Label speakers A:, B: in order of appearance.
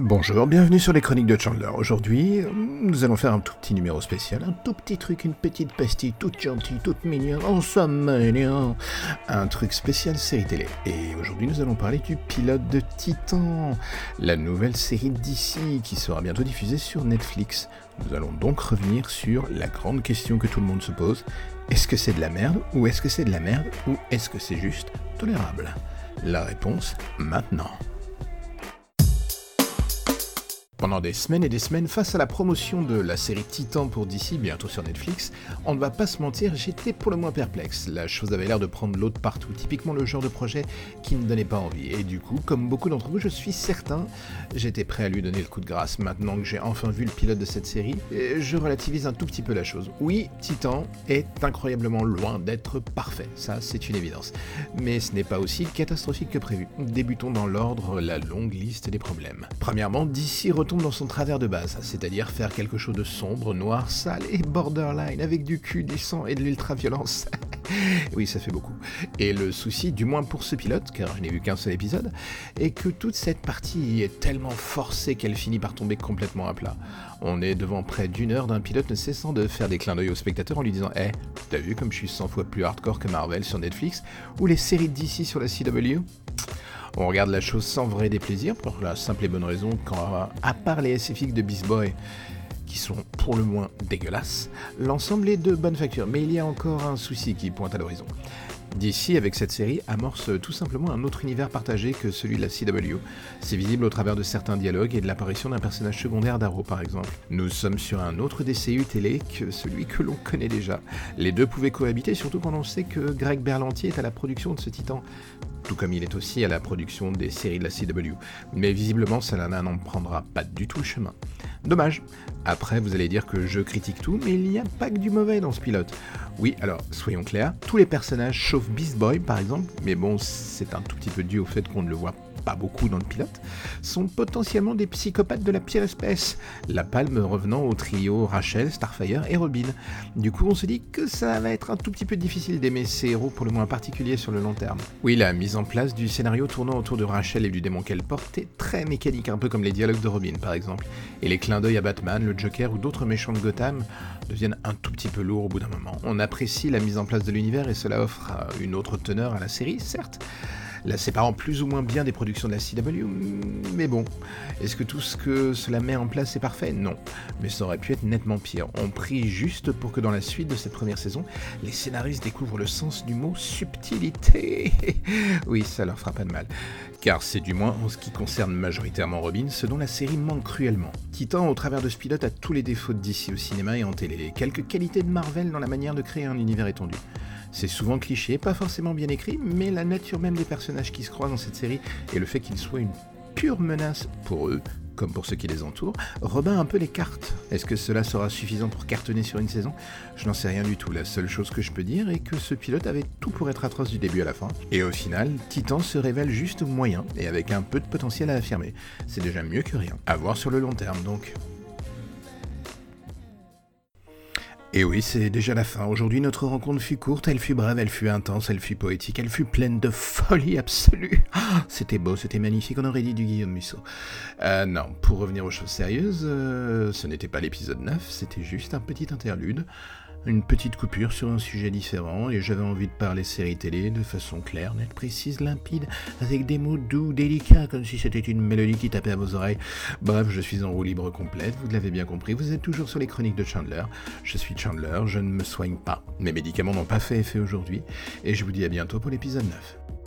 A: Bonjour, bienvenue sur les chroniques de Chandler. Aujourd'hui, nous allons faire un tout petit numéro spécial, un tout petit truc, une petite pastille toute gentille, toute mignonne, en somme, un truc spécial série télé. Et aujourd'hui, nous allons parler du pilote de Titan, la nouvelle série d'ici qui sera bientôt diffusée sur Netflix. Nous allons donc revenir sur la grande question que tout le monde se pose. Est-ce que c'est de la merde ou est-ce que c'est de la merde ou est-ce que c'est juste tolérable? La réponse maintenant. Pendant des semaines et des semaines, face à la promotion de la série Titan pour DC, bientôt sur Netflix, on ne va pas se mentir, j'étais pour le moins perplexe. La chose avait l'air de prendre l'autre partout, typiquement le genre de projet qui ne donnait pas envie. Et du coup, comme beaucoup d'entre vous, je suis certain, j'étais prêt à lui donner le coup de grâce. Maintenant que j'ai enfin vu le pilote de cette série, je relativise un tout petit peu la chose. Oui, Titan est incroyablement loin d'être parfait, ça c'est une évidence. Mais ce n'est pas aussi catastrophique que prévu. Débutons dans l'ordre la longue liste des problèmes. Premièrement, tombe dans son travers de base, c'est-à-dire faire quelque chose de sombre, noir, sale et borderline, avec du cul, du sang et de l'ultra-violence. oui, ça fait beaucoup. Et le souci, du moins pour ce pilote, car je n'ai vu qu'un seul épisode, est que toute cette partie est tellement forcée qu'elle finit par tomber complètement à plat. On est devant près d'une heure d'un pilote ne cessant de faire des clins d'œil au spectateur en lui disant Eh, t'as vu comme je suis 100 fois plus hardcore que Marvel sur Netflix ou les séries DC sur la CW on regarde la chose sans vrai déplaisir, pour la simple et bonne raison qu'à à part les SFX de Beast Boy, qui sont pour le moins dégueulasses, l'ensemble est de bonne facture. Mais il y a encore un souci qui pointe à l'horizon. DC, avec cette série, amorce tout simplement un autre univers partagé que celui de la CW. C'est visible au travers de certains dialogues et de l'apparition d'un personnage secondaire d'Arrow par exemple. Nous sommes sur un autre DCU télé que celui que l'on connaît déjà. Les deux pouvaient cohabiter, surtout quand on sait que Greg Berlantier est à la production de ce titan tout comme il est aussi à la production des séries de la CW. Mais visiblement, cela n'en prendra pas du tout le chemin. Dommage. Après, vous allez dire que je critique tout, mais il n'y a pas que du mauvais dans ce pilote. Oui, alors, soyons clairs, tous les personnages, sauf Beast Boy par exemple, mais bon, c'est un tout petit peu dû au fait qu'on ne le voit pas beaucoup dans le pilote, sont potentiellement des psychopathes de la pire espèce, la palme revenant au trio Rachel, Starfire et Robin. Du coup, on se dit que ça va être un tout petit peu difficile d'aimer ces héros pour le moins particulier sur le long terme. Oui, la mise en place du scénario tournant autour de Rachel et du démon qu'elle porte est très mécanique, un peu comme les dialogues de Robin par exemple, et les clins d'œil à Batman, le Joker ou d'autres méchants de Gotham deviennent un tout petit peu lourds au bout d'un moment. On apprécie la mise en place de l'univers et cela offre une autre teneur à la série, certes, la séparant plus ou moins bien des productions de la CW, mais bon, est-ce que tout ce que cela met en place est parfait? Non, mais ça aurait pu être nettement pire. On prie juste pour que dans la suite de cette première saison, les scénaristes découvrent le sens du mot subtilité. oui, ça leur fera pas de mal. Car c'est du moins en ce qui concerne majoritairement Robin, ce dont la série manque cruellement. Titan, au travers de ce pilote, a tous les défauts d'ici au cinéma et en télé, quelques qualités de Marvel dans la manière de créer un univers étendu. C'est souvent cliché, pas forcément bien écrit, mais la nature même des personnages qui se croisent dans cette série et le fait qu'ils soient une pure menace pour eux, comme pour ceux qui les entourent, rebat un peu les cartes. Est-ce que cela sera suffisant pour cartonner sur une saison? Je n'en sais rien du tout. La seule chose que je peux dire est que ce pilote avait tout pour être atroce du début à la fin. Et au final, Titan se révèle juste moyen et avec un peu de potentiel à affirmer. C'est déjà mieux que rien. À voir sur le long terme donc. Et oui, c'est déjà la fin. Aujourd'hui, notre rencontre fut courte, elle fut brève, elle fut intense, elle fut poétique, elle fut pleine de folie absolue. Ah, c'était beau, c'était magnifique, on aurait dit du Guillaume Musso. Euh, non, pour revenir aux choses sérieuses, euh, ce n'était pas l'épisode 9, c'était juste un petit interlude une petite coupure sur un sujet différent et j'avais envie de parler série télé de façon claire, nette, précise, limpide, avec des mots doux, délicats, comme si c'était une mélodie qui tapait à vos oreilles. Bref, je suis en roue libre complète, vous l'avez bien compris, vous êtes toujours sur les chroniques de Chandler. Je suis Chandler, je ne me soigne pas. Mes médicaments n'ont pas fait effet aujourd'hui et je vous dis à bientôt pour l'épisode 9.